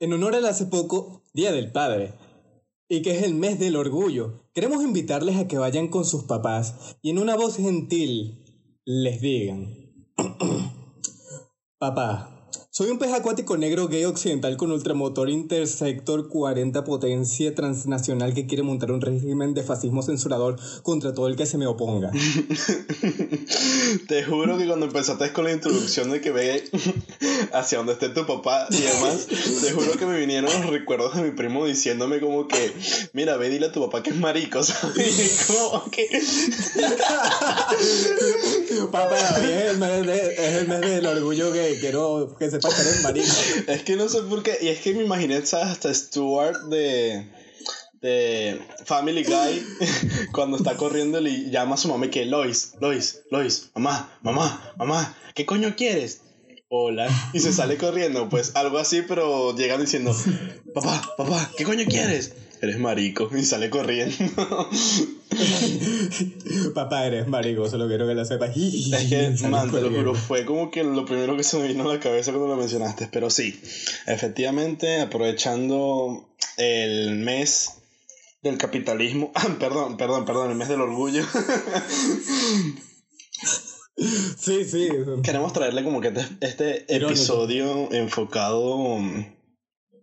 en honor al hace poco Día del Padre, y que es el mes del orgullo, queremos invitarles a que vayan con sus papás y en una voz gentil les digan, papá, soy un pez acuático negro gay occidental con ultramotor intersector 40 potencia transnacional que quiere montar un régimen de fascismo censurador contra todo el que se me oponga. Te juro que cuando empezaste con la introducción de que ve hacia donde esté tu papá y demás, te juro que me vinieron los recuerdos de mi primo diciéndome como que, mira, ve, dile a tu papá que es marico, ¿sabes? Como que... papá, es el, mes es el mes del orgullo gay, quiero que se es que no sé por qué. Y es que me imaginé hasta Stuart de, de Family Guy cuando está corriendo y llama a su mamá que Lois, Lois, Lois, mamá, mamá, mamá, ¿qué coño quieres? Hola. Y se sale corriendo, pues algo así, pero llega diciendo, papá, papá, ¿qué coño quieres? Eres marico. Y sale corriendo. Papá, eres marico, solo quiero que lo sepas. Es que, man, te lo juro, fue como que lo primero que se me vino a la cabeza cuando lo mencionaste. Pero sí, efectivamente, aprovechando el mes del capitalismo. perdón, perdón, perdón, el mes del orgullo. sí, sí. Queremos traerle como que este, este episodio enfocado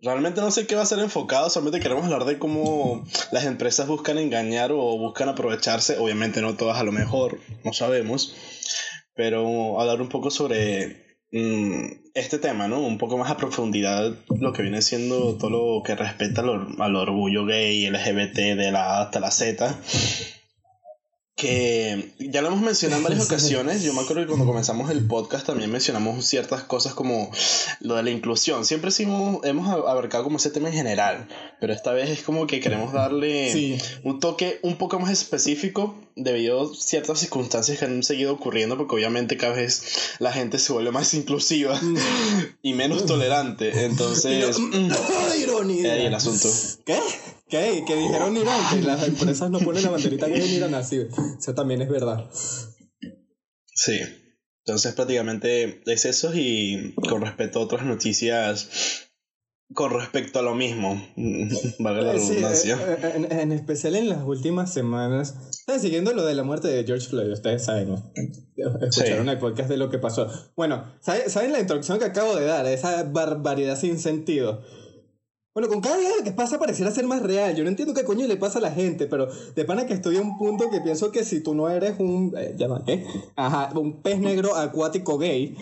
Realmente no sé qué va a ser enfocado, solamente queremos hablar de cómo las empresas buscan engañar o buscan aprovecharse, obviamente no todas a lo mejor, no sabemos, pero hablar un poco sobre mm, este tema, ¿no? Un poco más a profundidad lo que viene siendo todo lo que respecta al, al orgullo gay, LGBT, de la A hasta la Z que ya lo hemos mencionado en varias ocasiones. Yo me acuerdo que cuando comenzamos el podcast también mencionamos ciertas cosas como lo de la inclusión. Siempre sí hemos, abarcado como ese tema en general, pero esta vez es como que queremos darle un toque un poco más específico debido a ciertas circunstancias que han seguido ocurriendo, porque obviamente cada vez la gente se vuelve más inclusiva mm. y menos tolerante. Entonces, ironía. el asunto. ¿Qué? ¿Qué? Que dijeron Irán, que las empresas no ponen la banderita que es Irán así. Eso también es verdad. Sí. Entonces prácticamente es eso y con respecto a otras noticias con respecto a lo mismo, valga la redundancia. Eh, eh, en, especial en las últimas semanas, siguiendo lo de la muerte de George Floyd, ustedes saben, escucharon el podcast de lo que pasó. Bueno, ¿saben la introducción que acabo de dar? Esa barbaridad sin sentido. Bueno, con cada día que pasa pareciera ser más real. Yo no entiendo qué coño le pasa a la gente, pero de pana que estoy a un punto que pienso que si tú no eres un. Eh, ¿qué? Ajá, un pez negro acuático gay.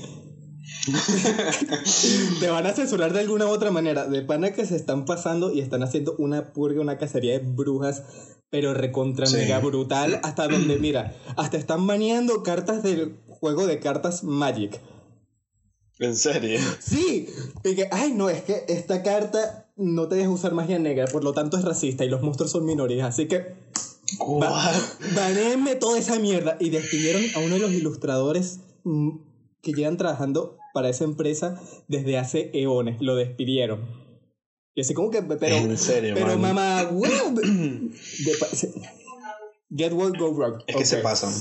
te van a censurar de alguna u otra manera. De pana que se están pasando y están haciendo una purga, una cacería de brujas, pero recontra mega brutal. Hasta donde, mira, hasta están baneando cartas del juego de cartas Magic. ¿En serio? Sí. Y que, ay, no, es que esta carta no te deja usar magia negra, por lo tanto es racista y los monstruos son minorías, así que... Baneenme toda esa mierda. Y despidieron a uno de los ilustradores mm, que llevan trabajando para esa empresa desde hace eones. Lo despidieron. Y así como que, pero... En serio, Pero mamá, Get what go wrong. Es que se pasan.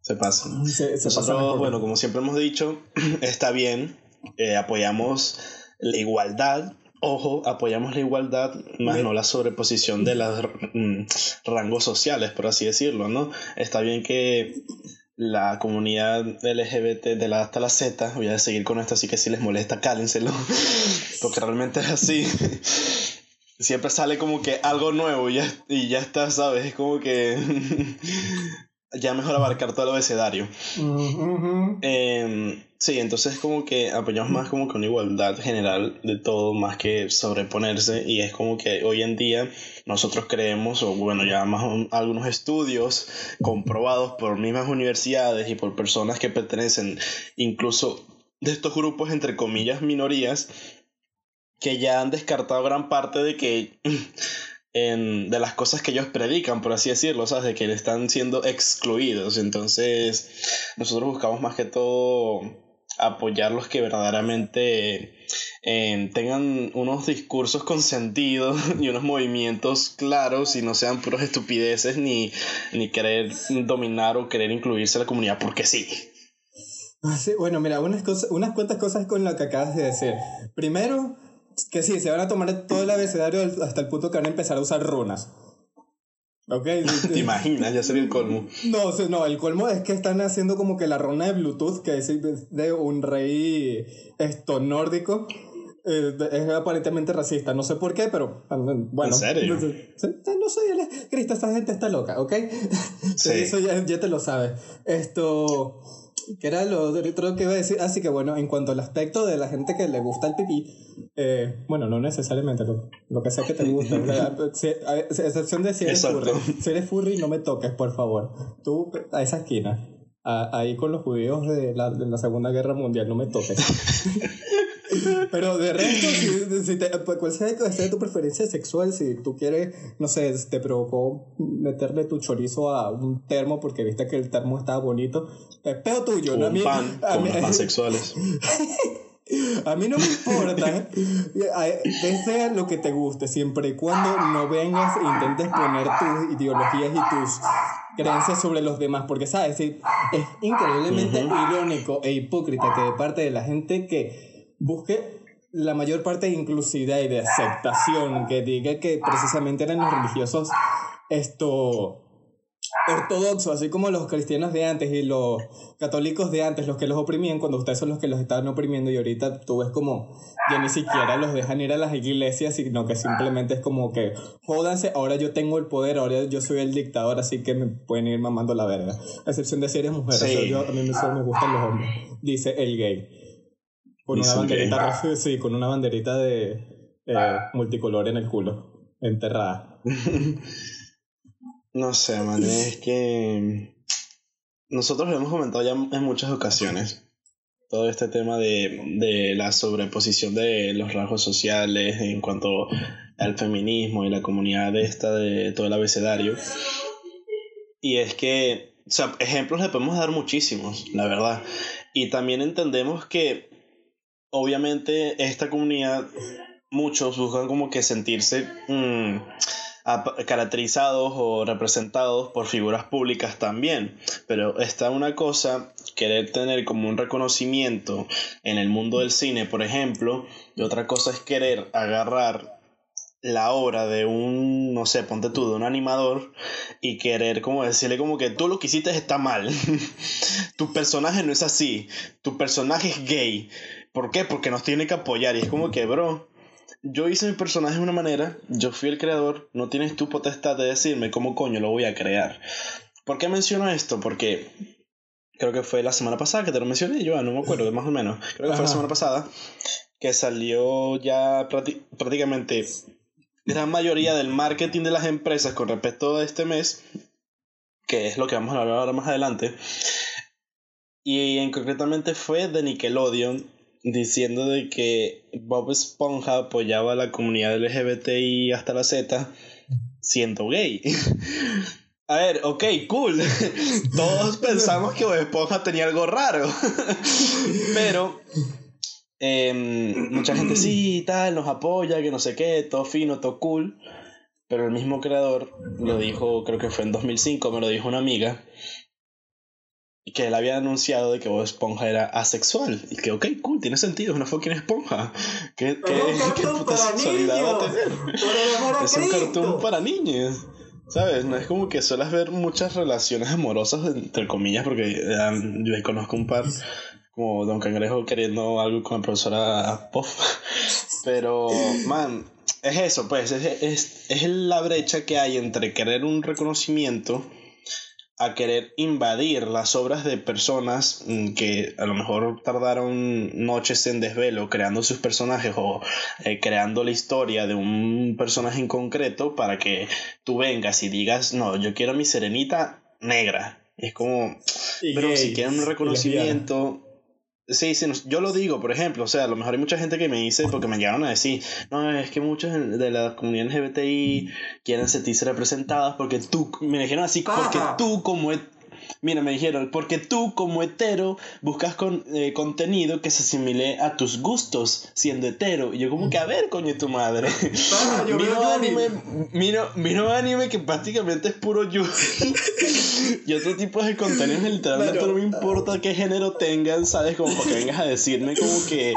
Se pasan. Se, Nosotros, bueno, como siempre hemos dicho, está bien. Eh, apoyamos la igualdad Ojo, apoyamos la igualdad, más no la sobreposición de los mm, rangos sociales, por así decirlo, ¿no? Está bien que la comunidad LGBT de la hasta la Z, voy a seguir con esto, así que si les molesta, cálenselo, porque realmente es así. Siempre sale como que algo nuevo y ya, y ya está, ¿sabes? Es como que ya mejor abarcar todo el abecedario. Em, sí, entonces como que apoyamos más como que una igualdad general de todo, más que sobreponerse, y es como que hoy en día nosotros creemos, o bueno, ya más algunos estudios comprobados por mismas universidades y por personas que pertenecen incluso de estos grupos, entre comillas, minorías, que ya han descartado gran parte de que de las cosas que ellos predican, por así decirlo, ¿sabes? De que están siendo excluidos. Entonces, nosotros buscamos más que todo apoyar los que verdaderamente eh, tengan unos discursos con sentido y unos movimientos claros y no sean puras estupideces ni, ni querer dominar o querer incluirse a la comunidad porque sí. Ah, sí bueno, mira, unas, cosas, unas cuantas cosas con lo que acabas de decir. Primero, que sí, se van a tomar todo el abecedario hasta el punto que van a empezar a usar runas. ¿Ok? ¿Te imaginas? Ya sería el colmo. No, no, el colmo es que están haciendo como que la runa de Bluetooth, que es de un rey esto nórdico. Eh, es aparentemente racista, no sé por qué, pero bueno. ¿En serio? No, no soy el... Cristo, esta gente está loca, ¿ok? Sí. Eso ya, ya te lo sabes. Esto que era lo otro que iba a decir. Así que bueno, en cuanto al aspecto de la gente que le gusta el pipí, eh, bueno, no necesariamente lo, lo que sea que te gusta. a, excepción de si eres furry. Si eres furry, no me toques, por favor. Tú a esa esquina. ahí con los judíos de la, de la Segunda Guerra Mundial, no me toques. Pero de resto, si, si te, pues, cual sea, tu preferencia sexual, si tú quieres, no sé, te provocó meterle tu chorizo a un termo porque viste que el termo estaba bonito, es peo tuyo, ¿no? A mí, pan, a mí, pansexuales. A mí no me importa que sea lo que te guste, siempre y cuando no vengas e intentes poner tus ideologías y tus creencias sobre los demás, porque sabes, es increíblemente irónico e hipócrita que de parte de la gente que busque la mayor parte de inclusividad y de aceptación, que diga que precisamente eran los religiosos esto ortodoxos, así como los cristianos de antes y los católicos de antes, los que los oprimían, cuando ustedes son los que los estaban oprimiendo y ahorita tú ves como ya ni siquiera los dejan ir a las iglesias, sino que simplemente es como que jódanse, ahora yo tengo el poder, ahora yo soy el dictador, así que me pueden ir mamando la verga. A excepción de si eres mujer, a mí solo me gustan los hombres, dice el gay. Con una banderita, sí, con una banderita de eh, multicolor en el culo, enterrada. no sé, man, es que nosotros lo hemos comentado ya en muchas ocasiones. Todo este tema de, de la sobreposición de los rasgos sociales en cuanto al feminismo y la comunidad esta de todo el abecedario. Y es que, o sea, ejemplos le podemos dar muchísimos, la verdad. Y también entendemos que obviamente esta comunidad, muchos buscan como que sentirse mm, caracterizados o representados por figuras públicas también. Pero está una cosa, querer tener como un reconocimiento en el mundo del cine, por ejemplo, y otra cosa es querer agarrar la obra de un, no sé, ponte tú, de un animador y querer como decirle como que tú lo que hiciste está mal. tu personaje no es así. Tu personaje es gay. ¿Por qué? Porque nos tiene que apoyar. Y es como que, bro, yo hice mi personaje de una manera, yo fui el creador, no tienes tu potestad de decirme cómo coño lo voy a crear. ¿Por qué menciono esto? Porque creo que fue la semana pasada que te lo mencioné, yo no me acuerdo, más o menos. Creo que fue la semana pasada que salió ya prácticamente gran mayoría del marketing de las empresas con respecto a este mes, que es lo que vamos a hablar ahora más adelante. Y en concretamente fue de Nickelodeon diciendo de que Bob Esponja apoyaba a la comunidad LGBTI hasta la Z siendo gay. A ver, ok, cool. Todos pensamos que Bob Esponja tenía algo raro. Pero em, mucha gente sí, tal, nos apoya, que no sé qué, todo fino, todo cool. Pero el mismo creador lo dijo, creo que fue en 2005, me lo dijo una amiga, que él había anunciado de que Bob Esponja era asexual. Y que, ok, cool, tiene sentido, es una fucking esponja. ¿Qué, qué, qué puta sexualidad va a tener? es un cartoon para niños. ¿Sabes? No es como que sueles ver muchas relaciones amorosas, entre comillas, porque yo conozco un par, como Don Cangrejo queriendo algo con la profesora Puff. Pero, man, es eso, pues, es, es, es la brecha que hay entre querer un reconocimiento a querer invadir las obras de personas mm, que a lo mejor tardaron noches en desvelo creando sus personajes o eh, creando la historia de un personaje en concreto para que tú vengas y digas, no, yo quiero mi serenita negra. Es como, pero si quieren un reconocimiento, Sí, sí, yo lo digo, por ejemplo, o sea, a lo mejor hay mucha gente que me dice, porque me llegaron a decir, no, es que muchos de la comunidad LGBTI quieren sentirse representadas porque tú, me dijeron así, porque tú como mira, me dijeron, porque tú como hetero buscas con, eh, contenido que se asimile a tus gustos siendo hetero. Y yo como que, a ver, coño, tu madre. Ah, yo miro veo anime, miro, miro anime que prácticamente es puro yuri. y otro tipo de contenido literalmente Claro. no me importa qué género tengan, ¿sabes? Como para que vengas a decirme como que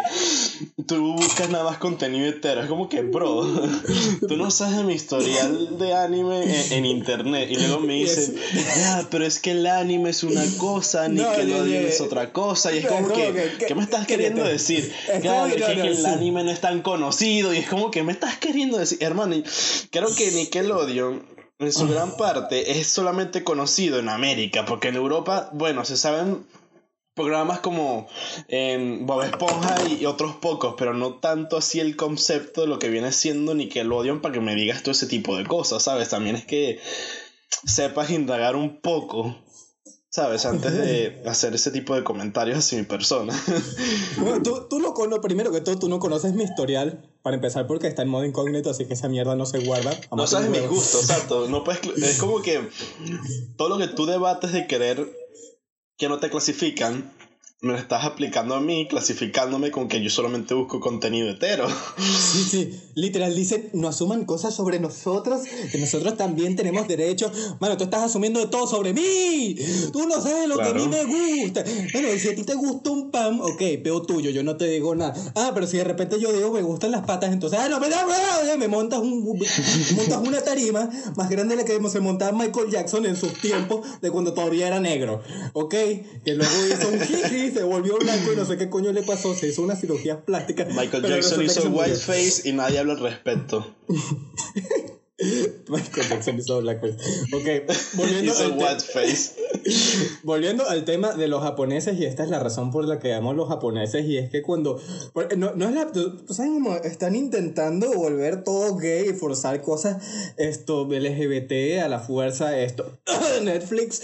tú buscas nada más contenido hetero. Es como que, bro, tú no sabes de mi historial de anime en, en internet. Y luego me dicen, ya, pero es que el anime es una cosa, No, Nickelodeon ya, ya. es otra cosa. Y es como que, que- ¿qué me estás que- queriendo que- decir? es Claro, es que que, no, no, el sí. anime no es tan conocido. Y es como que me estás queriendo decir, hermano, creo que Nickelodeon en su gran parte es solamente conocido en América, porque en Europa, bueno, se saben programas como em, Bob Esponja y, y otros pocos, pero no tanto así el concepto de lo que viene siendo Nickelodeon para que me digas todo ese tipo de cosas, ¿sabes? También es que sepas indagar un poco, ¿sabes? Antes de hacer ese tipo de comentarios hacia mi persona. Bueno, tú, tú no cono- primero que todo, tú no conoces mi historial, para empezar, porque está en modo incógnito, así que esa mierda no se guarda. No sabes mis gustos, exacto. No puedes, es como que todo lo que tú debates de querer que no te clasifican, me lo estás aplicando a mí, clasificándome con que yo solamente busco contenido hetero. Sí, sí, literal dicen, no asuman cosas sobre nosotros, que nosotros también tenemos derechos. Mano, tú estás asumiendo de todo sobre mí. Tú no sabes lo que a mí me gusta. Bueno, y si a ti te gusta un pan, ok, peo tuyo, yo no te digo nada. Ah, pero si de repente yo digo me gustan las patas, entonces, ah, no, me da, me da, me montas, un, montas una tarima más grande de la que se montaba Michael Jackson en sus tiempos de cuando todavía era negro, ok, que luego hizo un jiji, se volvió blanco y no sé qué coño le pasó, se hizo una cirugía plástica. Michael Jackson hizo whiteface y nadie habla al respecto. Michael Jackson hizo blackface. Ok, volviendo Hizo al, te- whiteface. volviendo al tema de los japoneses, y esta es la razón por la que amo a los japoneses, y es que cuando. No, no es la. tú- tú ¿Sabes cómo están intentando volver todo gay y forzar cosas esto LGBT a la fuerza, esto. Netflix.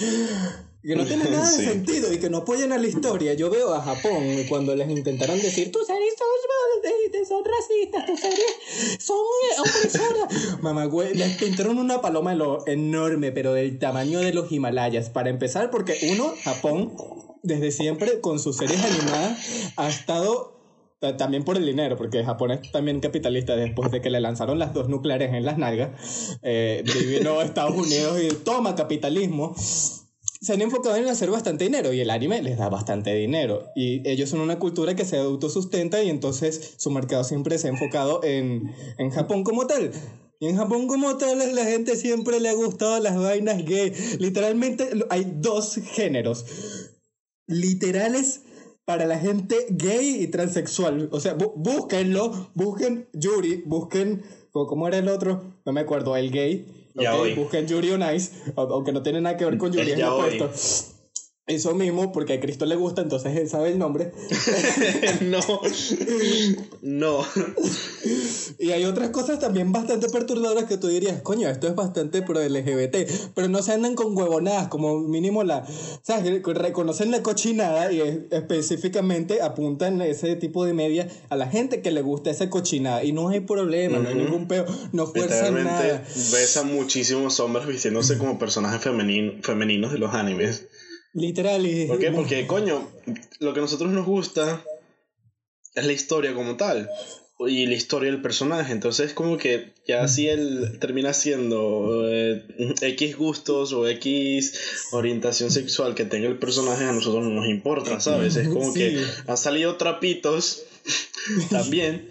Que no tiene nada de Sí. sentido y que no apoyan a la historia. Yo veo a Japón cuando les intentaron decir, tus series son, son racistas, tus series son opresoras. Mamá, güey, les pintaron una paloma enorme, pero del tamaño de los Himalayas. Para empezar, porque uno, Japón, desde siempre con sus series animadas, ha estado ta- también por el dinero, porque Japón es también capitalista después de que le lanzaron las dos nucleares en las nalgas. Eh, vino a Estados Unidos y toma capitalismo se han enfocado en hacer bastante dinero y el anime les da bastante dinero. Y ellos son una cultura que se autosustenta y entonces su mercado siempre se ha enfocado en, en Japón como tal. Y en Japón como tal la gente siempre le ha gustado las vainas gay. Literalmente hay dos géneros literales para la gente gay y transexual. O sea, bú- búsquenlo, busquen Yuri, busquen, ¿cómo era el otro? No me acuerdo, el gay. Yaoi. ok, Busquen Yuri on Ice, au- aunque no tiene nada que ver con Yuri El en el yaoi. Eso mismo, porque a Cristo le gusta, entonces él sabe el nombre. no. No. Y hay otras cosas también bastante perturbadoras que tú dirías, coño, esto es bastante pro LGBT, pero no se andan con huevonadas, como mínimo la, ¿sabes? Reconocen la cochinada y es- específicamente apuntan ese tipo de media a la gente que le gusta esa cochinada y no hay problema, no hay ningún peo, no fuerzan nada. ves a muchísimos hombres vistiéndose como personajes femeninos femeninos de los animes. Literal y... ¿Por qué? Porque, coño, lo que a nosotros nos gusta es la historia como tal. Y la historia del personaje. Entonces, como que ya si él termina siendo eh, X gustos o X orientación sexual que tenga el personaje, a nosotros no nos importa, ¿sabes? Es como Sí. que han salido trapitos también.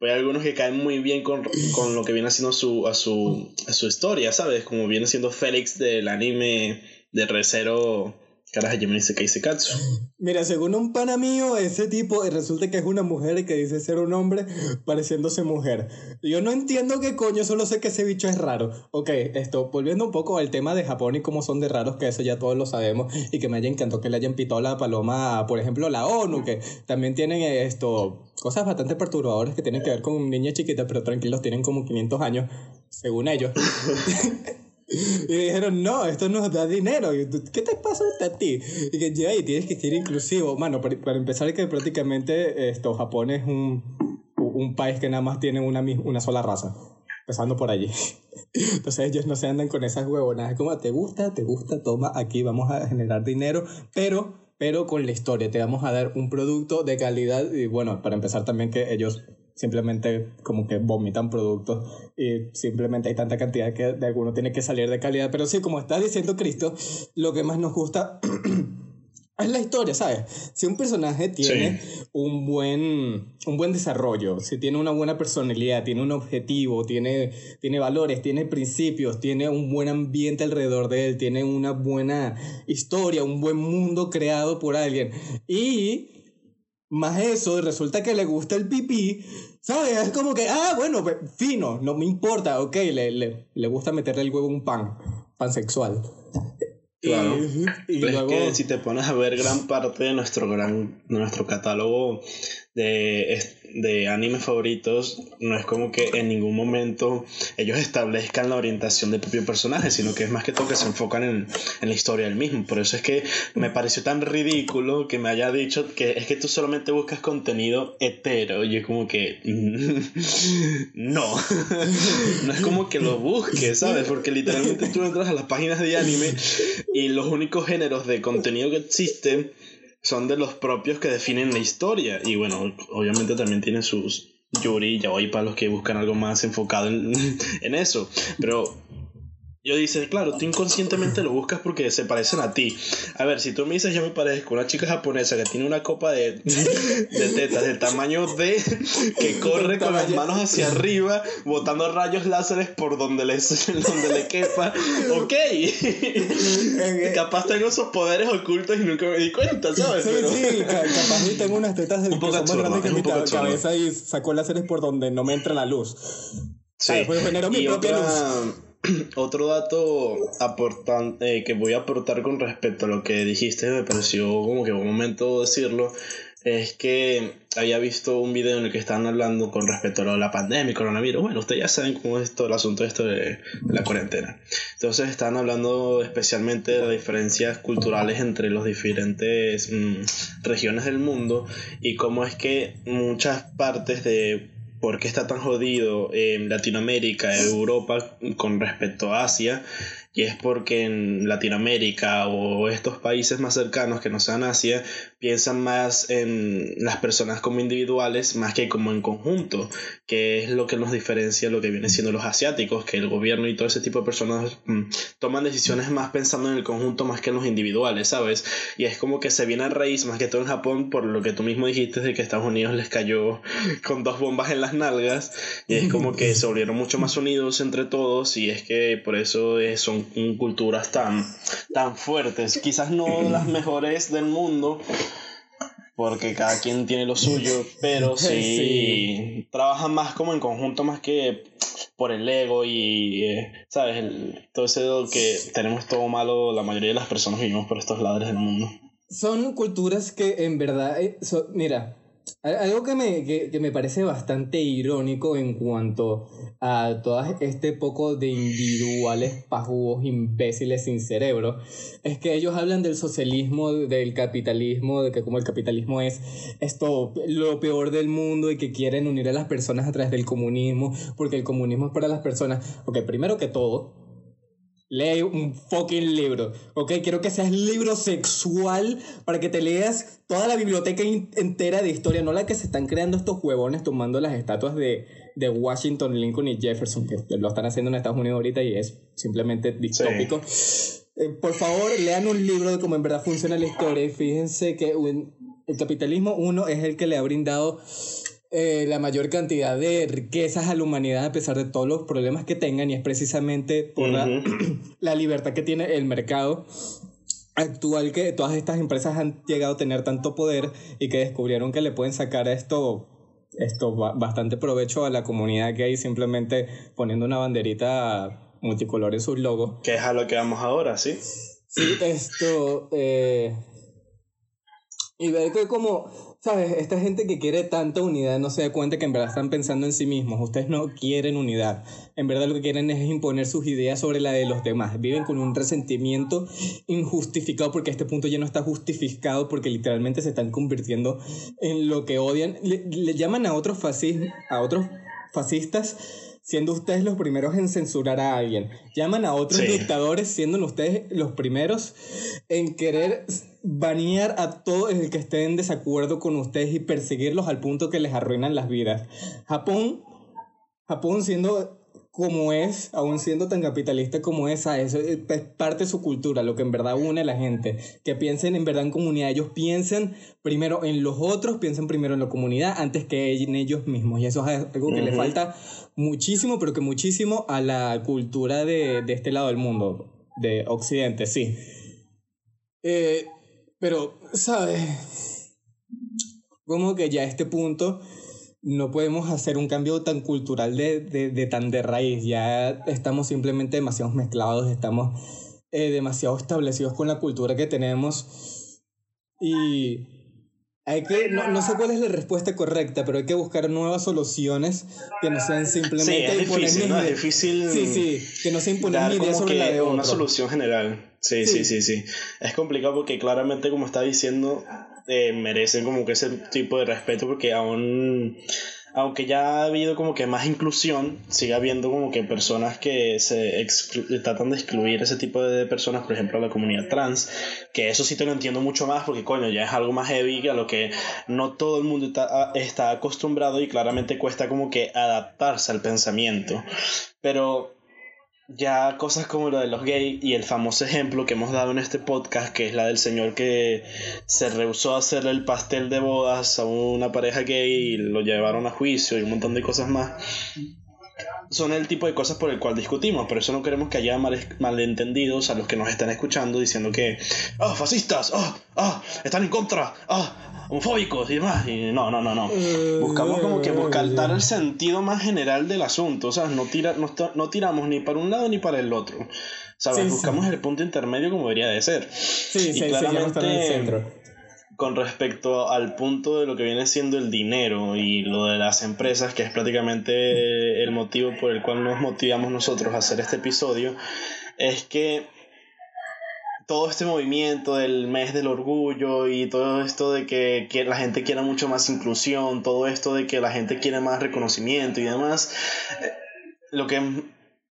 Hay algunos que caen muy bien con, con lo que viene haciendo su, a, su, a su historia, ¿sabes? Como viene siendo Félix del anime de Recero Carajo, Jimmy Sekai Sekatsu. Mira, según un pana mío, ese tipo resulta que es una mujer que dice ser un hombre pareciéndose mujer. Yo no entiendo qué coño, solo sé que ese bicho es raro. Ok, esto, volviendo un poco al tema de Japón y cómo son de raros, que eso ya todos lo sabemos, y que me haya encantado que le hayan pitado la paloma, por ejemplo, la ONU, que también tienen esto, cosas bastante perturbadoras que tienen que ver con niñas chiquitas, pero tranquilos, tienen como 500 años, según ellos. Y dijeron, no, esto nos da dinero. ¿Qué te pasa a ti? Y que ya, y tienes que ser inclusivo. Mano, para, para empezar, que prácticamente esto, Japón es un, un país que nada más tiene una, una sola raza. Empezando por allí. Entonces ellos no se andan con esas huevonadas como te gusta, te gusta, toma, aquí vamos a generar dinero, pero pero con la historia. Te vamos a dar un producto de calidad y bueno, para empezar también que ellos simplemente como que vomitan productos y simplemente hay tanta cantidad que de alguno tiene que salir de calidad. Pero sí, como está diciendo Cristo, lo que más nos gusta es la historia, ¿sabes? Si un personaje tiene un, buen, un buen desarrollo, si tiene una buena personalidad, tiene un objetivo, tiene, tiene valores, tiene principios, tiene un buen ambiente alrededor de él, tiene una buena historia, un buen mundo creado por alguien. Y más eso, resulta que le gusta el pipí, ¿sabes? Es como que, ah, bueno, pues, fino, no me importa, ok, le, le, le gusta meterle el huevo a un pan, pan sexual. Claro. Y, es que si te pones a ver gran parte de nuestro gran nuestro catálogo de, de animes favoritos, no es como que en ningún momento ellos establezcan la orientación del propio personaje, sino que es más que todo que se enfocan en, en la historia del mismo. Por eso es que me pareció tan ridículo que me haya dicho que es que tú solamente buscas contenido hetero. Y es como que. no. no es como que lo busques, ¿sabes? Porque literalmente tú entras a las páginas de anime y los únicos géneros de contenido que existen son de los propios que definen la historia. Y bueno, obviamente también tiene sus Yuri y hoy para los que buscan algo más enfocado en, en eso. Pero yo dices, claro, tú inconscientemente lo buscas porque se parecen a ti. A ver, si tú me dices, yo me parezco una chica japonesa que tiene una copa de, de tetas del tamaño de que corre con las manos hacia arriba, botando rayos láseres por donde, les, donde le quepa. Ok. capaz tengo esos poderes ocultos y nunca me di cuenta, ¿sabes? Sí, sí, capaz tengo unas tetas que son más grandes que mi cabeza y sacó láseres por donde no me entra la luz. Sí. pues generó mi propia luz otro dato eh, que voy a aportar con respecto a lo que dijiste, me pareció como que un momento decirlo, es que había visto un video en el que estaban hablando con respecto a la pandemia y coronavirus. Bueno, ustedes ya saben cómo es todo el asunto esto de, la cuarentena. Entonces estaban hablando especialmente de las diferencias culturales entre las diferentes mm, regiones del mundo y cómo es que muchas partes de por qué está tan jodido en Latinoamérica, Europa con respecto a Asia y es porque en Latinoamérica o estos países más cercanos que no sean Asia piensan más en las personas como individuales más que como en conjunto, que es lo que nos diferencia lo que viene siendo los asiáticos, que el gobierno y todo ese tipo de personas mm, toman decisiones más pensando en el conjunto más que en los individuales, ¿sabes? Y es como que se viene a raíz más que todo en Japón por lo que tú mismo dijiste de que Estados Unidos les cayó con dos bombas en las nalgas y es como que se volvieron mucho más unidos entre todos y es que por eso son culturas tan, tan fuertes. Quizás no las mejores del mundo, porque cada quien tiene lo suyo, pero sí, trabajan más como en conjunto más que por el ego y, eh, ¿sabes? todo ese que tenemos todo malo, la mayoría de las personas vivimos por estos lados del mundo. Son culturas que en verdad, eh, mira, algo que me, que, me parece bastante irónico en cuanto a todo este poco de individuales pajugos imbéciles sin cerebro es que ellos hablan del socialismo, del capitalismo, de que como el capitalismo es esto lo peor del mundo y que quieren unir a las personas a través del comunismo, porque el comunismo es para las personas, porque primero que todo, Lee un fucking libro, ¿ok? Quiero que seas libro sexual para que te leas toda la biblioteca entera de historia, no la que se están creando estos huevones tomando las estatuas de, de Washington, Lincoln y Jefferson, que lo están haciendo en Estados Unidos ahorita y es simplemente distópico. Eh, por favor, lean un libro de cómo en verdad funciona la historia y fíjense que el capitalismo, uno, es el que le ha brindado eh, la mayor cantidad de riquezas a la humanidad a pesar de todos los problemas que tengan y es precisamente por la, libertad que tiene el mercado actual que todas estas empresas han llegado a tener tanto poder y que descubrieron que le pueden sacar esto esto bastante provecho a la comunidad gay simplemente poniendo una banderita multicolor en sus logos. Que es a lo que vamos ahora, ¿sí? Sí, esto... Eh, y ver que como ¿Sabes? Esta gente que quiere tanta unidad no se da cuenta que en verdad están pensando en sí mismos. Ustedes no quieren unidad. En verdad lo que quieren es imponer sus ideas sobre la de los demás. Viven con un resentimiento injustificado porque este punto ya no está justificado porque literalmente se están convirtiendo en lo que odian. Le, llaman a otros a otros fascistas siendo ustedes los primeros en censurar a alguien. Llaman a otros dictadores siendo ustedes los primeros en querer banear a todos el que estén en desacuerdo con ustedes y perseguirlos al punto que les arruinan las vidas. Japón, Japón siendo como es, aún siendo tan capitalista como es, eso es parte de su cultura, lo que en verdad une a la gente, que piensen en verdad en comunidad, ellos piensan primero en los otros, piensan primero en la comunidad antes que en ellos mismos, y eso es algo que le falta muchísimo, pero que muchísimo a la cultura de, de este lado del mundo, de Occidente, sí. Eh, pero, ¿sabes? Como que ya a este punto no podemos hacer un cambio tan cultural de, de, tan de raíz. Ya estamos simplemente demasiado mezclados, estamos eh, demasiado establecidos con la cultura que tenemos. Y hay que, no, no, sé cuál es la respuesta correcta, pero hay que buscar nuevas soluciones que no sean simplemente sí, es difícil, ¿no? Es difícil. Sí, sí, que no se imponen ni idea sobre la de Una solución general. Sí, sí, sí, sí, Es complicado porque claramente, como está diciendo, eh, merecen como que ese tipo de respeto porque aún aunque ya ha habido como que más inclusión, sigue habiendo como que personas que se tratan de excluir ese tipo de personas, por ejemplo la comunidad trans, que eso sí te lo entiendo mucho más porque coño, ya es algo más heavy a lo que no todo el mundo está, está acostumbrado y claramente cuesta como que adaptarse al pensamiento. Pero ya cosas como lo de los gays y el famoso ejemplo que hemos dado en este podcast, que es la del señor que se rehusó a hacerle el pastel de bodas a una pareja gay y lo llevaron a juicio y un montón de cosas más, son el tipo de cosas por el cual discutimos. Por eso no queremos que haya mal, malentendidos a los que nos están escuchando diciendo que, ah, fascistas, ah, ah, están en contra, ah, homofóbicos y demás. Y no, no, no, no. Buscamos como que buscar el sentido más general del asunto. O sea, no, tira, no, tiramos ni para un lado ni para el otro. ¿Sabes? Buscamos el punto intermedio como debería de ser. Sí, y sí, claramente, en el centro con respecto al punto de lo que viene siendo el dinero y lo de las empresas, que es prácticamente el motivo por el cual nos motivamos nosotros a hacer este episodio, es que todo este movimiento del mes del orgullo y todo esto de que, la gente quiera mucho más inclusión, todo esto de que la gente quiere más reconocimiento y demás, eh, lo que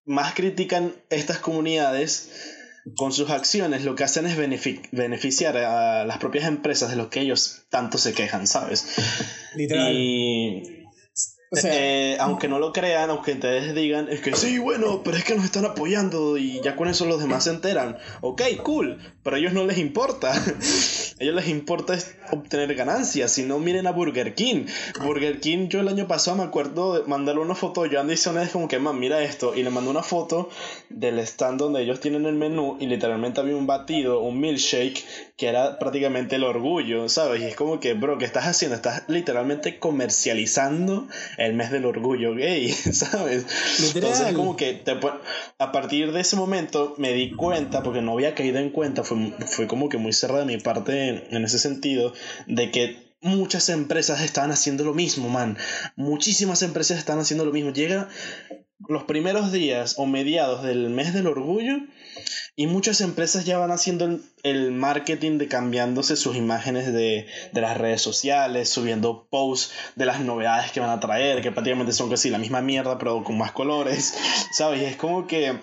más critican estas comunidades con sus acciones lo que hacen es beneficiar a las propias empresas de lo que ellos tanto se quejan, ¿sabes? Literal. Y eh, aunque no lo crean, aunque ustedes digan, es que sí, bueno, pero es que nos están apoyando y ya con eso los demás se enteran. Ok, cool, pero a ellos no les importa. a ellos les importa obtener ganancias. Si no, miren a Burger King. Burger King, yo el año pasado me acuerdo de mandarle una foto. Yo Andy es como que, man, mira esto. Y le mandé una foto del stand donde ellos tienen el menú y literalmente había un batido, un milkshake, que era prácticamente el orgullo, ¿sabes? Y es como que, bro, ¿qué estás haciendo? Estás literalmente comercializando el mes del orgullo gay, ¿sabes? Entonces como que te, a partir de ese momento me di cuenta, porque no había caído en cuenta, fue, fue como que muy cerrada de mi parte en, ese sentido, de que muchas empresas estaban haciendo lo mismo, man. Muchísimas empresas están haciendo lo mismo. Llega los primeros días o mediados del mes del orgullo y muchas empresas ya van haciendo el, marketing de cambiándose sus imágenes de, de, las redes sociales, subiendo posts de las novedades que van a traer, que prácticamente son casi la misma mierda, pero con más colores, ¿sabes? Y es como que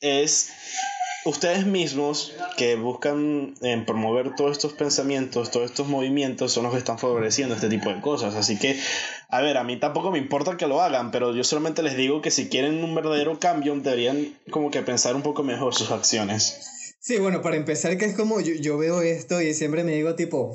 es ustedes mismos que buscan eh, promover todos estos pensamientos, todos estos movimientos, son los que están favoreciendo este tipo de cosas. Así que, a ver, a mí tampoco me importa que lo hagan, pero yo solamente les digo que si quieren un verdadero cambio, deberían como que pensar un poco mejor sus acciones. Sí, bueno, para empezar, que es como yo, yo veo esto y siempre me digo tipo,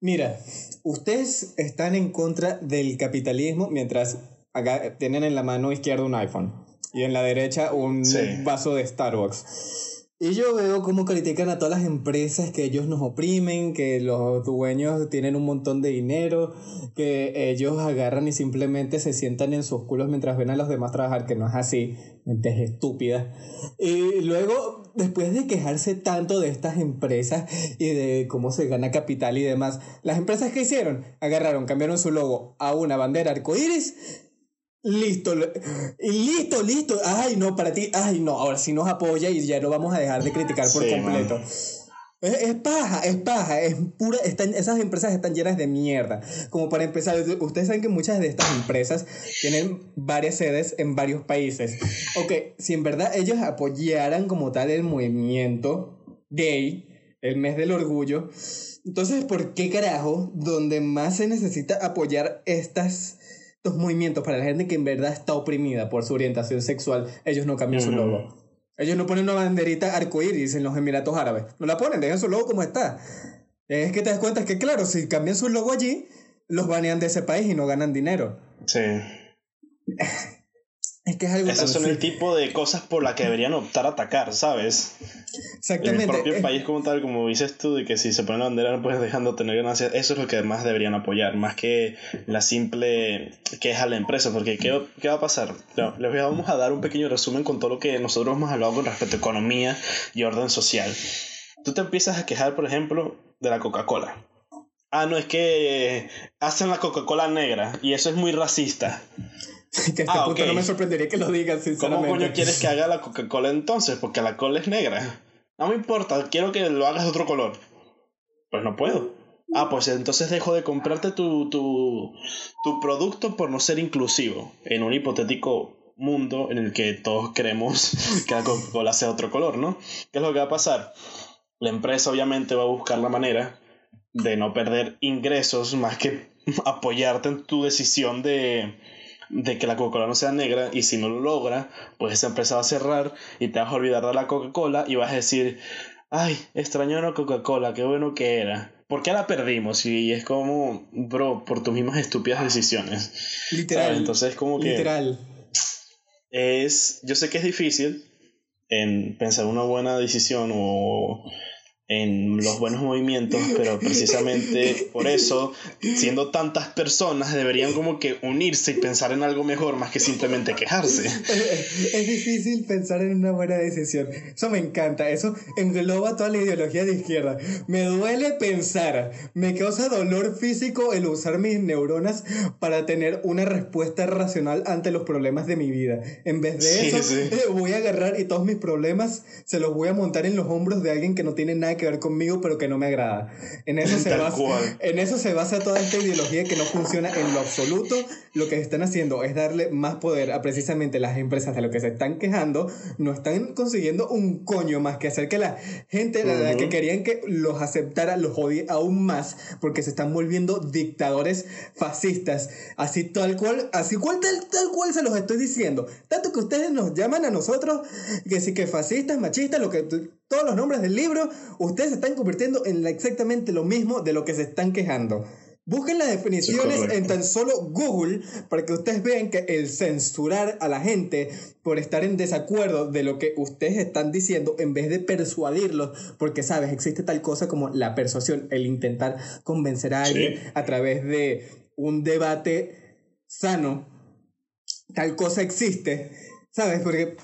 mira, ustedes están en contra del capitalismo mientras acá tienen en la mano izquierda un iPhone y en la derecha un vaso de Starbucks. Y yo veo cómo critican a todas las empresas que ellos nos oprimen, que los dueños tienen un montón de dinero, que ellos agarran y simplemente se sientan en sus culos mientras ven a los demás trabajar, que no es así, es estúpida. Y luego, después de quejarse tanto de estas empresas y de cómo se gana capital y demás, las empresas que hicieron, agarraron, cambiaron su logo a una bandera arcoíris Listo, listo, listo. Ay, no, para ti, ay, no, ahora sí nos apoya y ya no vamos a dejar de criticar por completo. Es, paja, es paja, es pura, están, esas empresas están llenas de mierda. Como para empezar, ustedes saben que muchas de estas empresas tienen varias sedes en varios países. Ok, si en verdad ellos apoyaran como tal el movimiento gay, el mes del orgullo, entonces, ¿por qué carajo, donde más se necesita apoyar estas, estos movimientos para la gente que en verdad está oprimida por su orientación sexual, ellos no cambian su logo? Ellos no ponen una banderita arcoíris en los Emiratos Árabes. No la ponen, dejan su logo como está. Es que te das cuenta que, claro, si cambian su logo allí, los banean de ese país y no ganan dinero. Sí. Es que es algo Esas son el tipo de cosas por las que deberían optar a atacar, ¿sabes? Exactamente. En el propio país como tal, como dices tú, de que si se ponen la bandera no puedes dejando de tener ganancias, eso es lo que más deberían apoyar, más que la simple queja a la empresa, porque ¿qué, qué va a pasar? Les vamos a dar un pequeño resumen con todo lo que nosotros hemos hablado con respecto a economía y orden social. Tú te empiezas a quejar, por ejemplo, de la Coca-Cola. Ah, no, es que hacen la Coca-Cola negra y eso es muy racista. que este ah, punto no me sorprendería que lo digan, sinceramente. ¿Cómo coño quieres que haga la Coca-Cola entonces? Porque la cola es negra. No me importa, quiero que lo hagas de otro color. Pues no puedo. Ah, pues entonces dejo de comprarte tu, tu, tu producto por no ser inclusivo. En un hipotético mundo en el que todos queremos que la Coca-Cola sea otro color, ¿no? ¿Qué es lo que va a pasar? La empresa obviamente va a buscar la manera de no perder ingresos más que apoyarte en tu decisión de, de que la Coca-Cola no sea negra y si no lo logra, pues esa empresa va a cerrar y te vas a olvidar de la Coca-Cola y vas a decir, ay, extraño la Coca-Cola, qué bueno que era. ¿Por qué la perdimos? Y es como, bro, por tus mismas estúpidas decisiones. Literal. Entonces, como que... Literal. Es, yo sé que es difícil en pensar una buena decisión o en los buenos movimientos, pero precisamente por eso, siendo tantas personas, deberían como que unirse y pensar en algo mejor más que simplemente quejarse. Es difícil pensar en una buena decisión. Eso me encanta, eso engloba toda la ideología de izquierda. Me duele pensar, me causa dolor físico el usar mis neuronas para tener una respuesta racional ante los problemas de mi vida. En vez de eso, voy a agarrar y todos mis problemas se los voy a montar en los hombros de alguien que no tiene nada que ver conmigo, pero que no me agrada. En eso, se basa, en eso se basa toda esta ideología que no funciona en lo absoluto. Lo que están haciendo es darle más poder a precisamente las empresas de lo que se están quejando. No están consiguiendo un coño más que hacer que la gente la que querían que los aceptara los odie aún más porque se están volviendo dictadores fascistas. Así tal cual, así cual tal, tal cual se los estoy diciendo. Tanto que ustedes nos llaman a nosotros que sí que fascistas, machistas, lo que todos los nombres del libro, ustedes se están convirtiendo en exactamente lo mismo de lo que se están quejando. Busquen las definiciones en tan solo Google para que ustedes vean que el censurar a la gente por estar en desacuerdo de lo que ustedes están diciendo en vez de persuadirlos, porque sabes, existe tal cosa como la persuasión, el intentar convencer a alguien a través de un debate sano, tal cosa existe ¿Sabes? Porque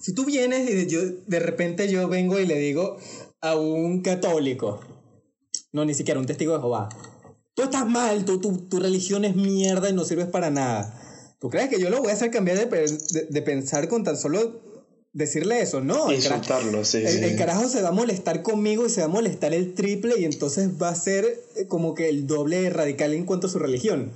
si tú vienes y yo, de repente yo vengo y le digo a un católico, no, ni siquiera un testigo de Jehová, tú estás mal, tu, tu, religión es mierda y no sirves para nada. ¿Tú crees que yo lo voy a hacer cambiar de, de, pensar con tan solo decirle eso? No. Insultarlo, sí, el, el, carajo se va a molestar conmigo y se va a molestar el triple y entonces va a ser como que el doble radical en cuanto a su religión.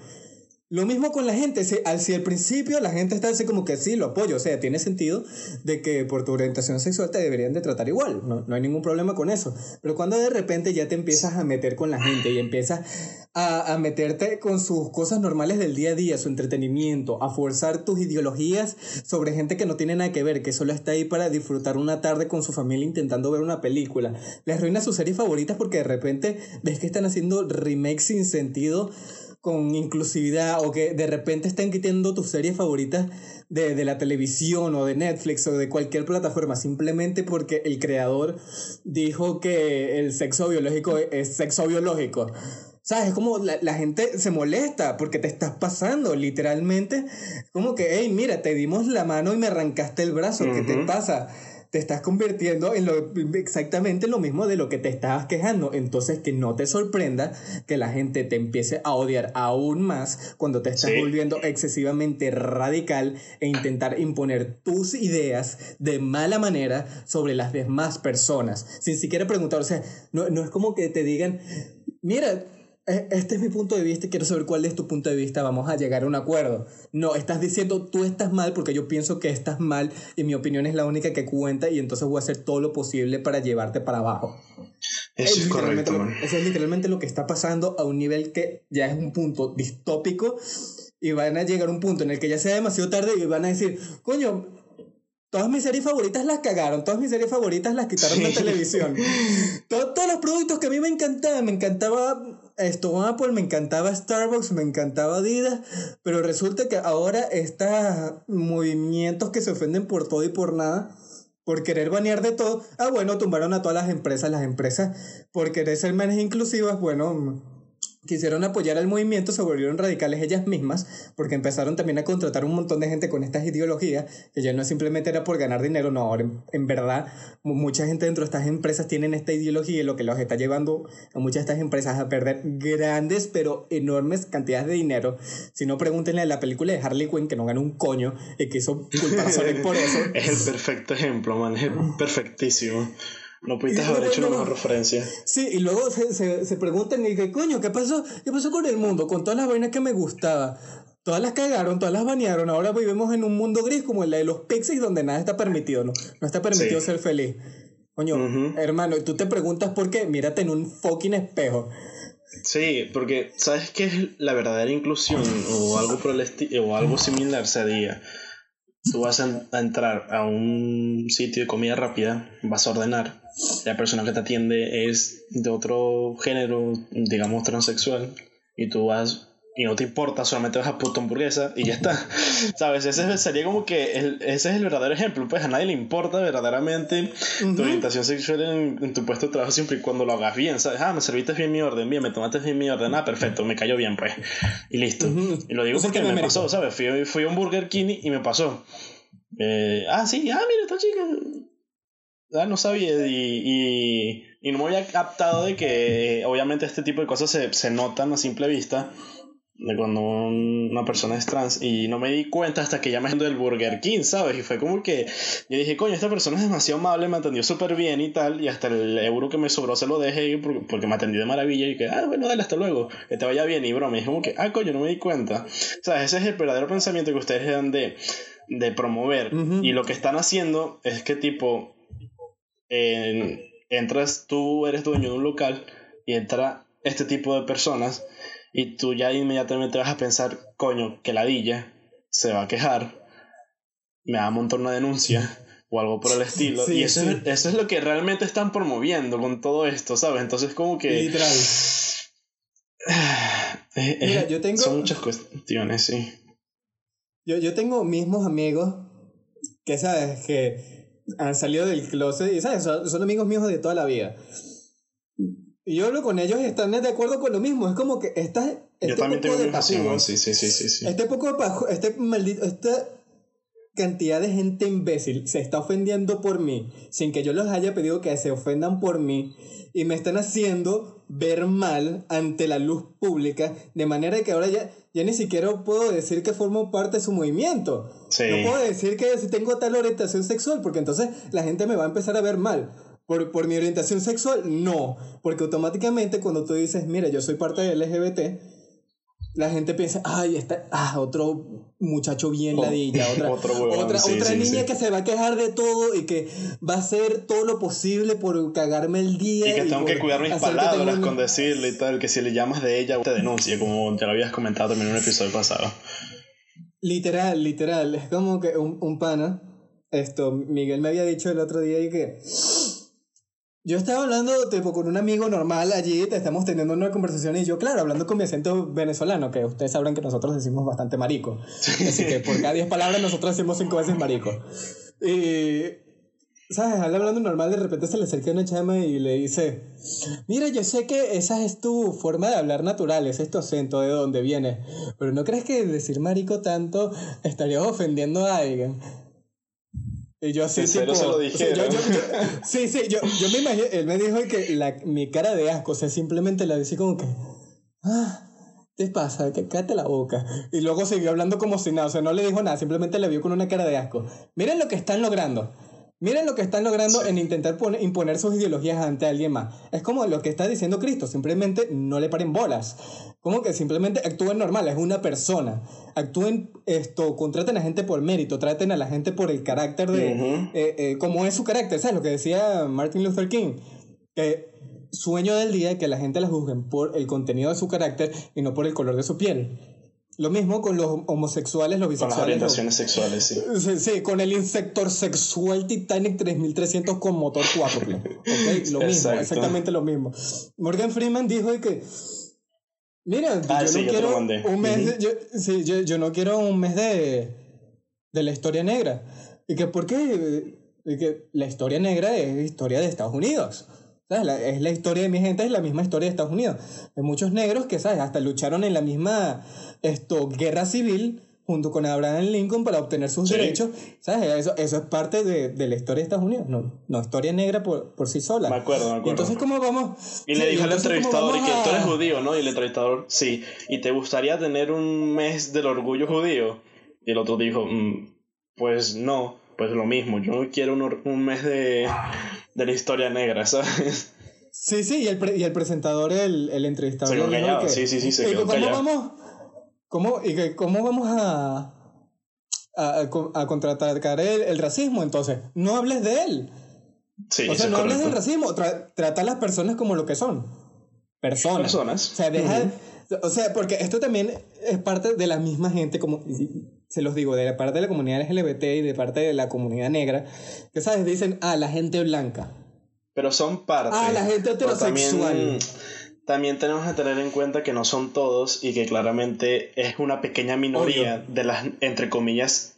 Lo mismo con la gente, si al, si al principio la gente está así como que sí, lo apoyo, o sea, tiene sentido de que por tu orientación sexual te deberían de tratar igual, no, no hay ningún problema con eso, pero cuando de repente ya te empiezas a meter con la gente y empiezas a, a meterte con sus cosas normales del día a día, su entretenimiento, a forzar tus ideologías sobre gente que no tiene nada que ver, que solo está ahí para disfrutar una tarde con su familia intentando ver una película, les arruina sus series favoritas porque de repente ves que están haciendo remakes sin sentido con inclusividad o que de repente están quitando tus series favoritas de, de, la televisión o de Netflix o de cualquier plataforma simplemente porque el creador dijo que el sexo biológico es sexo biológico. ¿Sabes? Es como la, la, gente se molesta porque te estás pasando, literalmente. Como que, hey, mira, te dimos la mano y me arrancaste el brazo, ¿qué te pasa? Te estás convirtiendo en lo, exactamente lo mismo de lo que te estabas quejando. Entonces, que no te sorprenda que la gente te empiece a odiar aún más cuando te estás volviendo excesivamente radical e intentar imponer tus ideas de mala manera sobre las demás personas, sin siquiera preguntar. O sea, no, no es como que te digan, mira, este es mi punto de vista y quiero saber cuál es tu punto de vista, vamos a llegar a un acuerdo. No, estás diciendo tú estás mal porque yo pienso que estás mal y mi opinión es la única que cuenta y entonces voy a hacer todo lo posible para llevarte para abajo. Eso es, correcto. eso es literalmente lo que está pasando a un nivel que ya es un punto distópico y van a llegar a un punto en el que ya sea demasiado tarde y van a decir, coño, Todas mis series favoritas las cagaron, todas mis series favoritas las quitaron de televisión. todos, todos los productos que a mí me encantaban, me encantaba esto Apple, me encantaba Starbucks, me encantaba Adidas, pero resulta que ahora estos movimientos que se ofenden por todo y por nada, por querer banear de todo, ah bueno, tumbaron a todas las empresas, las empresas por querer ser menos inclusivas, bueno, quisieron apoyar al movimiento, se volvieron radicales ellas mismas, porque empezaron también a contratar un montón de gente con estas ideologías, que ya no simplemente era por ganar dinero, no, ahora en, verdad mucha gente dentro de estas empresas tienen esta ideología y lo que los está llevando a muchas de estas empresas a perder grandes pero enormes cantidades de dinero. Si no, pregúntenle a la película de Harley Quinn, que no ganó un coño y que hizo culpar a Sonic por eso. Es el perfecto ejemplo, man, es perfectísimo. No pudiste haber hecho una mejor referencia. Sí, y luego se, se, se preguntan, y que coño, ¿qué pasó? ¿Qué pasó con el mundo? Con todas las vainas que me gustaba. Todas las cagaron, todas las banearon. Ahora vivimos en un mundo gris como el de los pixies donde nada está permitido, ¿no? No está permitido ser feliz. Coño, hermano, y tú te preguntas por qué, mírate en un fucking espejo. Sí, porque ¿sabes qué es la verdadera inclusión o algo por el o algo similar sería? Tú vas a entrar a un sitio de comida rápida, vas a ordenar la persona que te atiende es de otro género, digamos transexual, y tú vas y no te importa, solamente vas a puta hamburguesa y ya está. ¿Sabes? Ese sería como que ese es el verdadero ejemplo. Pues a nadie le importa verdaderamente tu orientación sexual en, tu puesto de trabajo siempre y cuando lo hagas bien. ¿Sabes? Ah, me serviste bien mi orden, bien, me tomaste bien mi orden. Ah, perfecto, me cayó bien, pues. Y listo. Y lo digo porque me, pasó, ¿sabes? Fui, fui, a un Burger King y me pasó. Eh, ah, sí, ah, mira, esta chica Ah, no sabía y, y, no me había captado de que obviamente este tipo de cosas se, se notan a simple vista de cuando una persona es trans y no me di cuenta hasta que ya me del Burger King, ¿sabes? Y fue como que yo dije, coño, esta persona es demasiado amable, me atendió súper bien y tal, y hasta el euro que me sobró se lo dejé porque me atendió de maravilla y que, ah, bueno, dale, hasta luego, que te vaya bien y broma, y es como que, ah, coño, no me di cuenta. O sea, ese es el verdadero pensamiento que ustedes dan de, de promover y lo que están haciendo es que tipo entras, tú eres dueño de un local y entra este tipo de personas y tú ya inmediatamente vas a pensar, coño, que ladilla se va a quejar, me va a montar una denuncia o algo por el estilo. y eso, Es, eso es lo que realmente están promoviendo con todo esto, ¿sabes? Entonces como que... Literal. Mira, yo tengo... Son muchas cuestiones, sí. Yo, yo tengo mismos amigos que, ¿sabes? Que han salido del closet y, ¿sabes? Son, amigos míos de toda la vida. Y yo hablo con ellos y están de acuerdo con lo mismo. Es como que esta, este yo también tengo de pasión, sí, sí, sí, sí, Este poco de este maldito, esta cantidad de gente imbécil se está ofendiendo por mí sin que yo los haya pedido que se ofendan por mí y me están haciendo ver mal ante la luz pública de manera que ahora ya ya ni siquiera puedo decir que formo parte de su movimiento. No puedo decir que si tengo tal orientación sexual, porque entonces la gente me va a empezar a ver mal. Por, por mi orientación sexual, no. Porque automáticamente cuando tú dices, mira, yo soy parte del LGBT, la gente piensa, ay, está, ah, otro muchacho bien ladilla, otra, otra, otra niña que se va a quejar de todo y que va a hacer todo lo posible por cagarme el día. Y que tengo que cuidar mis palabras con decirle y tal, que si le llamas de ella te denuncia, como ya lo habías comentado también en un episodio pasado. Literal, literal, es como que un, un pana, esto, Miguel me había dicho el otro día y que yo estaba hablando tipo con un amigo normal allí, te estamos teniendo una conversación y yo, claro, hablando con mi acento venezolano, que ustedes sabrán que nosotros decimos bastante marico. Así que por cada 10 palabras nosotros decimos 5 veces marico. Y, ¿sabes? hablando normal, de repente se le acerca una chama y le dice, mira, yo sé que esa es tu forma de hablar natural, es tu acento de donde viene, pero ¿no crees que decir marico tanto estaría ofendiendo a alguien? Y yo así, ¿En serio tipo, se lo o sea, yo- dijeron? yo- yo- sí, sí, yo, yo me imagino, él me dijo que la, mi cara de asco, o sea, simplemente la decía como que, ah, ¿qué pasa? Que cállate la boca. Y luego siguió hablando como si nada, o sea, no le dijo nada, simplemente la vio con una cara de asco. Miren lo que están logrando. Miren lo que están logrando en intentar poner- imponer sus ideologías ante alguien más. Es como lo que está diciendo Cristo, simplemente no le paren bolas. Como que simplemente actúen normal, es una persona. Actúen esto, contraten a gente por mérito, traten a la gente por el carácter de... Eh, eh, como es su carácter, ¿sabes? Lo que decía Martin Luther King, que sueño del día que la gente la juzguen por el contenido de su carácter y no por el color de su piel. Lo mismo con los homosexuales, los Con las bisexuales. los- orientaciones sexuales, sí. Sí, sí, con el insector sexual Titanic 3300 con motor 4. ¿ok? Lo mismo, Exacto. exactamente lo mismo. Morgan Freeman dijo de que, mira, Ah, yo sí, no yo quiero un mes, de- yo, sí, yo, yo no quiero un mes de, de la historia negra. Y que, ¿por qué? Y que la historia negra es historia de Estados Unidos. ¿Sabes? La- es la historia de mi gente, es la misma historia de Estados Unidos. Hay muchos negros que, ¿sabes? Hasta lucharon en la misma esto, guerra civil junto con Abraham Lincoln para obtener sus Sí. derechos. ¿Sabes? Eso, eso es parte de, de la historia de Estados Unidos. No, no historia negra por, por sí sola. Me acuerdo, me acuerdo. entonces, ¿cómo vamos? Y Sí, le dijo al entonces, ¿cómo entrevistador y que tú eres judío, ¿no? Y el entrevistador, sí. ¿Y te gustaría tener un mes del orgullo judío? Y el otro dijo, "Mm, pues no, pues lo mismo. Yo no quiero un, or- un mes de, de la historia negra, ¿sabes? Sí, sí, y el, pre- y el presentrador, el, el entrevistador. Se quedó callado, que- sí, sí, sí, se quedó ¿Cómo callado. vamos? ¿Cómo, y que, ¿Cómo vamos a, a, a contraatacar el, el racismo entonces? No hables de él. Sí, o sea, no hables del racismo. Tra- trata a las personas como lo que son. Personas. Personas. O sea, deja. O sea, porque esto también es parte de la misma gente, como se los digo, de la parte de la comunidad LGBT y de parte de la comunidad negra, que sabes, dicen, ah, la gente blanca. Pero son parte. Ah, la gente heterosexual. También, también tenemos que tener en cuenta que no son todos y que claramente es una pequeña minoría de las, entre comillas,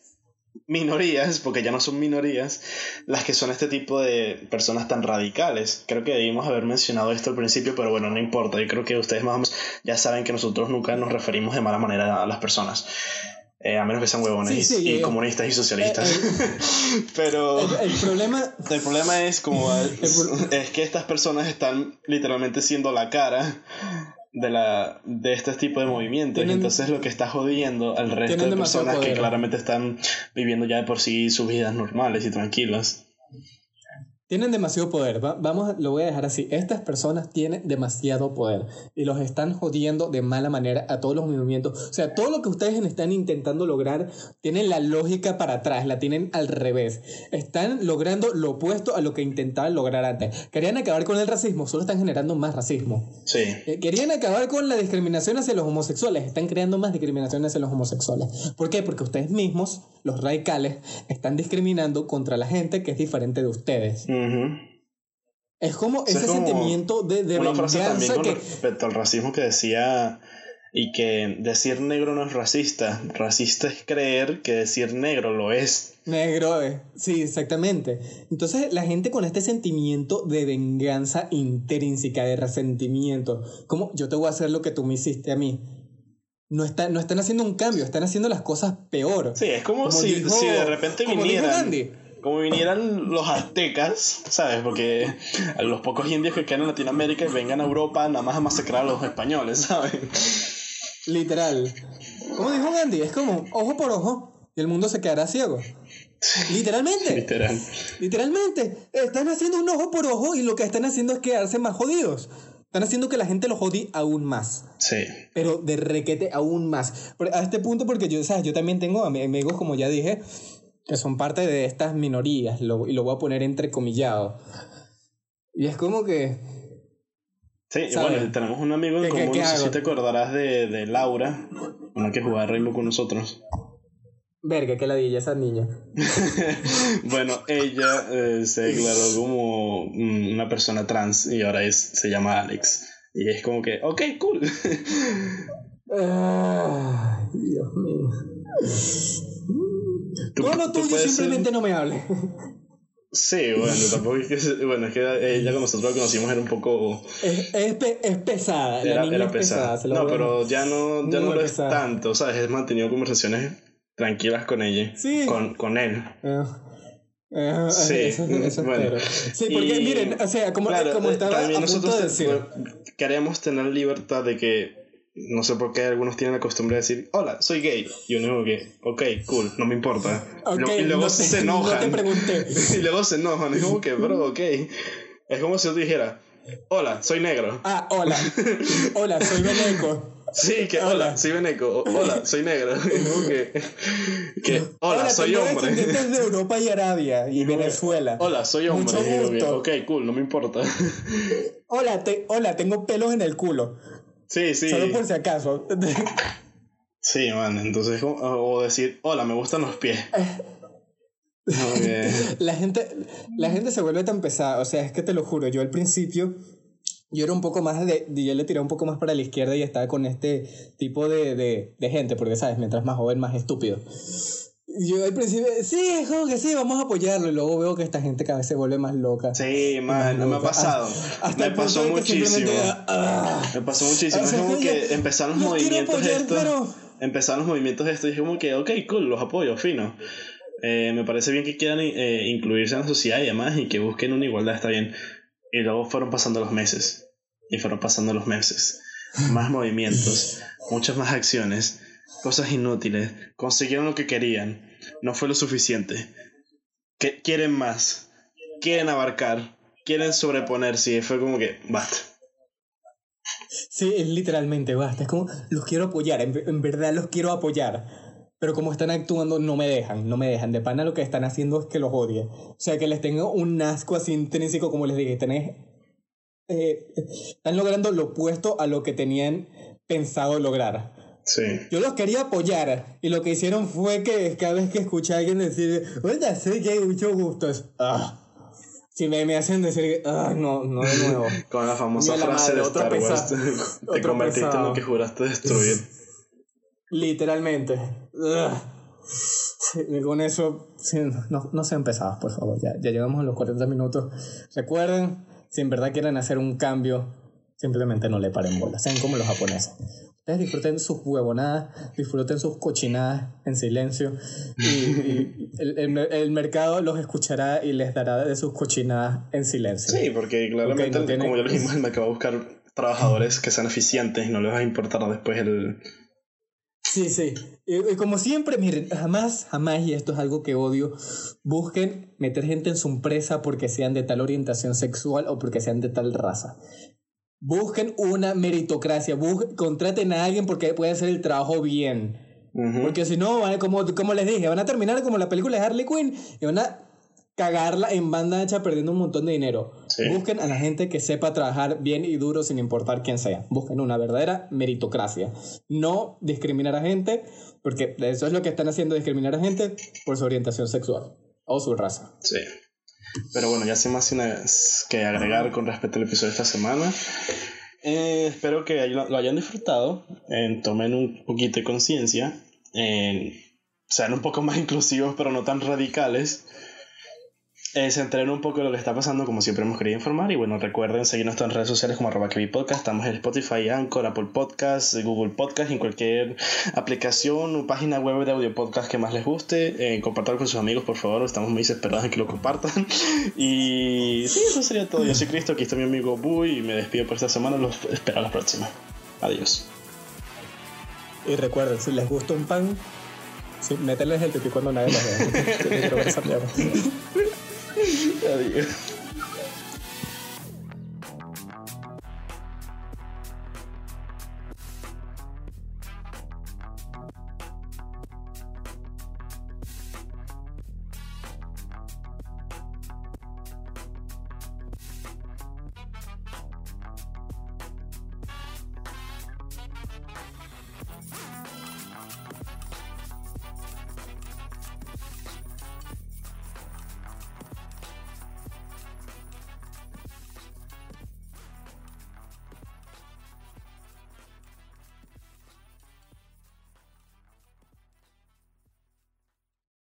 minorías, porque ya no son minorías, las que son este tipo de personas tan radicales. Creo que debimos haber mencionado esto al principio, pero bueno, no importa. Yo creo que ustedes más o menos ya saben que nosotros nunca nos referimos de mala manera a las personas. Eh, a menos que sean huevones Sí, y- sí, y, eh, comunistas y socialistas. eh, pero... El, el problema. El problema es como es que estas personas están literalmente siendo la cara de la de este tipo de movimientos Tienen- entonces lo que está jodiendo al resto de personas que claramente están viviendo ya de por sí sus vidas normales y tranquilas Tienen demasiado poder. Va- vamos, lo voy a dejar así. Estas personas tienen demasiado poder y los están jodiendo de mala manera a todos los movimientos. O sea, todo lo que ustedes están intentando lograr tienen la lógica para atrás, la tienen al revés. Están logrando lo opuesto a lo que intentaban lograr antes. Querían acabar con el racismo, solo están generando más racismo. sí Eh, Querían acabar con la discriminación hacia los homosexuales, están creando más discriminación hacia los homosexuales. ¿Por qué? Porque ustedes mismos, los radicales, están discriminando contra la gente que es diferente de ustedes. Ujú. Es como Eso es ese como sentimiento de, de una frase también venganza con que... respecto al racismo que decía y que decir negro no es racista racista es creer que decir negro lo es Negro, eh. sí, exactamente. Entonces la gente con este sentimiento de venganza intrínseca, de resentimiento, como yo te voy a hacer lo que tú me hiciste a mí. No, está, no están haciendo un cambio, están haciendo las cosas peor. sí es como, Como si, dijo- si de repente como dijo vinieran Gandhi. Como vinieran los aztecas, ¿sabes? Porque los pocos indios que quedan en Latinoamérica y vengan a Europa nada más a masacrar a los españoles, ¿sabes? Literal. Como dijo Gandhi, es como ojo por ojo y el mundo se quedará ciego. Literalmente. Literal. Literalmente. Están haciendo un ojo por ojo y lo que están haciendo es quedarse más jodidos. Están haciendo que la gente los jodie aún más. Sí. Pero de requete aún más. A este punto, porque yo, ¿sabes? yo también tengo am- amigos, como ya dije, que son parte de estas minorías, lo- y lo voy a poner entrecomillado. Y es como que. Sí, ¿Sabes? bueno, tenemos un amigo en ¿Qué- qué- común, no sé si te acordarás de, de Laura, una que jugaba Rainbow con nosotros. Verga, que ladilla esa niña. bueno, ella eh, se declaró como una persona trans y ahora es, se llama Alex. Y es como que, ok, cool. Ay, Dios mío. Tú- Con lo tú ser- simplemente no me hable. Sí, bueno, tampoco es que... Bueno, es que ella cuando nosotros la conocimos era un poco... Es, es, pe- es pesada. La Era, niña era es pesada. No, a- pero ya no, ya no lo es tanto, ¿sabes? He mantenido conversaciones tranquilas con ella. Sí. Con, con él. Ah. Ah, sí, eso, bueno. Sí, porque miren, o sea, como, como estaba también nosotros decir... queremos tener libertad de que no sé por qué algunos tienen la costumbre de decir, hola, soy gay. Y uno que, ok, cool, no me importa. y luego se enojan. No te y luego se enojan. Es como que, bro, ok. Es como si yo te dijera, hola, soy negro. Ah, hola. Hola, soy veneco. Sí, que hola, soy veneco. Hola, soy negro. que, que hola, soy hombre. de Europa y Arabia y Venezuela. Hola, soy hombre. Mucho gusto. ok, cool, no me importa. Hola, te, hola, tengo pelos en el culo. Sí, sí. Solo por si acaso. sí, man. Entonces, o decir, hola, me gustan los pies. la, gente, la gente se vuelve tan pesada. O sea, es que te lo juro, yo al principio. Yo era un poco más de. Yo le tiré un poco más para la izquierda y estaba con este tipo de, de, de gente, porque, ¿sabes? Mientras más joven, más estúpido yo al principio, sí, es como que sí, vamos a apoyarlo. Y luego veo que esta gente cada vez se vuelve más loca. Sí, man, no me ha pasado. me pasó muchísimo. Ah. me pasó muchísimo. es como que empezaron los movimientos estos. Empezaron los movimientos estos y dije como que, ok, cool, los apoyo, fino. Eh, me parece bien que quieran eh, incluirse en la sociedad y demás y que busquen una igualdad, está bien. Y luego fueron pasando los meses. Y fueron pasando los meses. Más movimientos, muchas más acciones cosas inútiles, consiguieron lo que querían, no fue lo suficiente. Quieren más, quieren abarcar, quieren sobreponerse y fue como que basta. Sí, es literalmente basta. Es como, los quiero apoyar, en, verdad los quiero apoyar. Pero como están actuando, no me dejan, no me dejan. De pana lo que están haciendo es que los odie. O sea, que les tengo un asco así intrínseco, como les dije. Tenés, eh, están logrando lo opuesto a lo que tenían pensado lograr. Yo los quería apoyar y lo que hicieron fue que cada vez que escuché a alguien decir, oye, sé que hay mucho gusto, ah. Si me, me hacen decir, ah, no, no de nuevo. Con la famosa frase de Star Wars, te convertiste en lo que juraste destruir. Literalmente. y con eso, no, no sean pesados, por favor. Ya, ya llegamos a los 40 minutos. Recuerden, si en verdad quieren hacer un cambio, simplemente no le paren bola. Sean como los japoneses. Ustedes disfruten sus huevonadas, disfruten sus cochinadas en silencio y, el, el, mercado los escuchará y les dará de sus cochinadas en silencio. Sí, porque claramente, como ya lo dijimos, el mercado va a buscar trabajadores que sean eficientes y no les va a importar después el... Sí, sí. Y, como siempre, miren, jamás, jamás, y esto es algo que odio, busquen meter gente en su empresa porque sean de tal orientación sexual o porque sean de tal raza. Busquen una meritocracia, contraten a alguien porque puede hacer el trabajo bien. Porque si no, como, como les dije, van a terminar como la película de Harley Quinn y van a cagarla en banda hecha perdiendo un montón de dinero. Busquen a la gente que sepa trabajar bien y duro sin importar quién sea. Busquen una verdadera meritocracia. No discriminar a gente, porque eso es lo que están haciendo, discriminar a gente por su orientación sexual o su raza. Sí. Pero bueno, ya sin más que agregar con respecto al episodio de esta semana. Eh, espero que lo hayan disfrutado, tomen un poquito de conciencia, sean un poco más inclusivos pero no tan radicales eh, se enteren un poco de lo que está pasando, como siempre hemos querido informar. Y bueno, recuerden seguirnos en redes sociales como arroba Podcast. Estamos en Spotify, Anchor, Apple Podcast, Google Podcast, en cualquier aplicación o página web de audio podcast que más les guste. Eh, compartan con sus amigos, por favor. Estamos muy desesperados en que lo compartan. Y sí, eso sería todo. Yo soy Cristo, aquí está mi amigo Bui y me despido por esta semana. Los espero a la próxima. Adiós. Y recuerden, si les gusta un pan, sí, el pipí cuando nadie los ve. Adiós.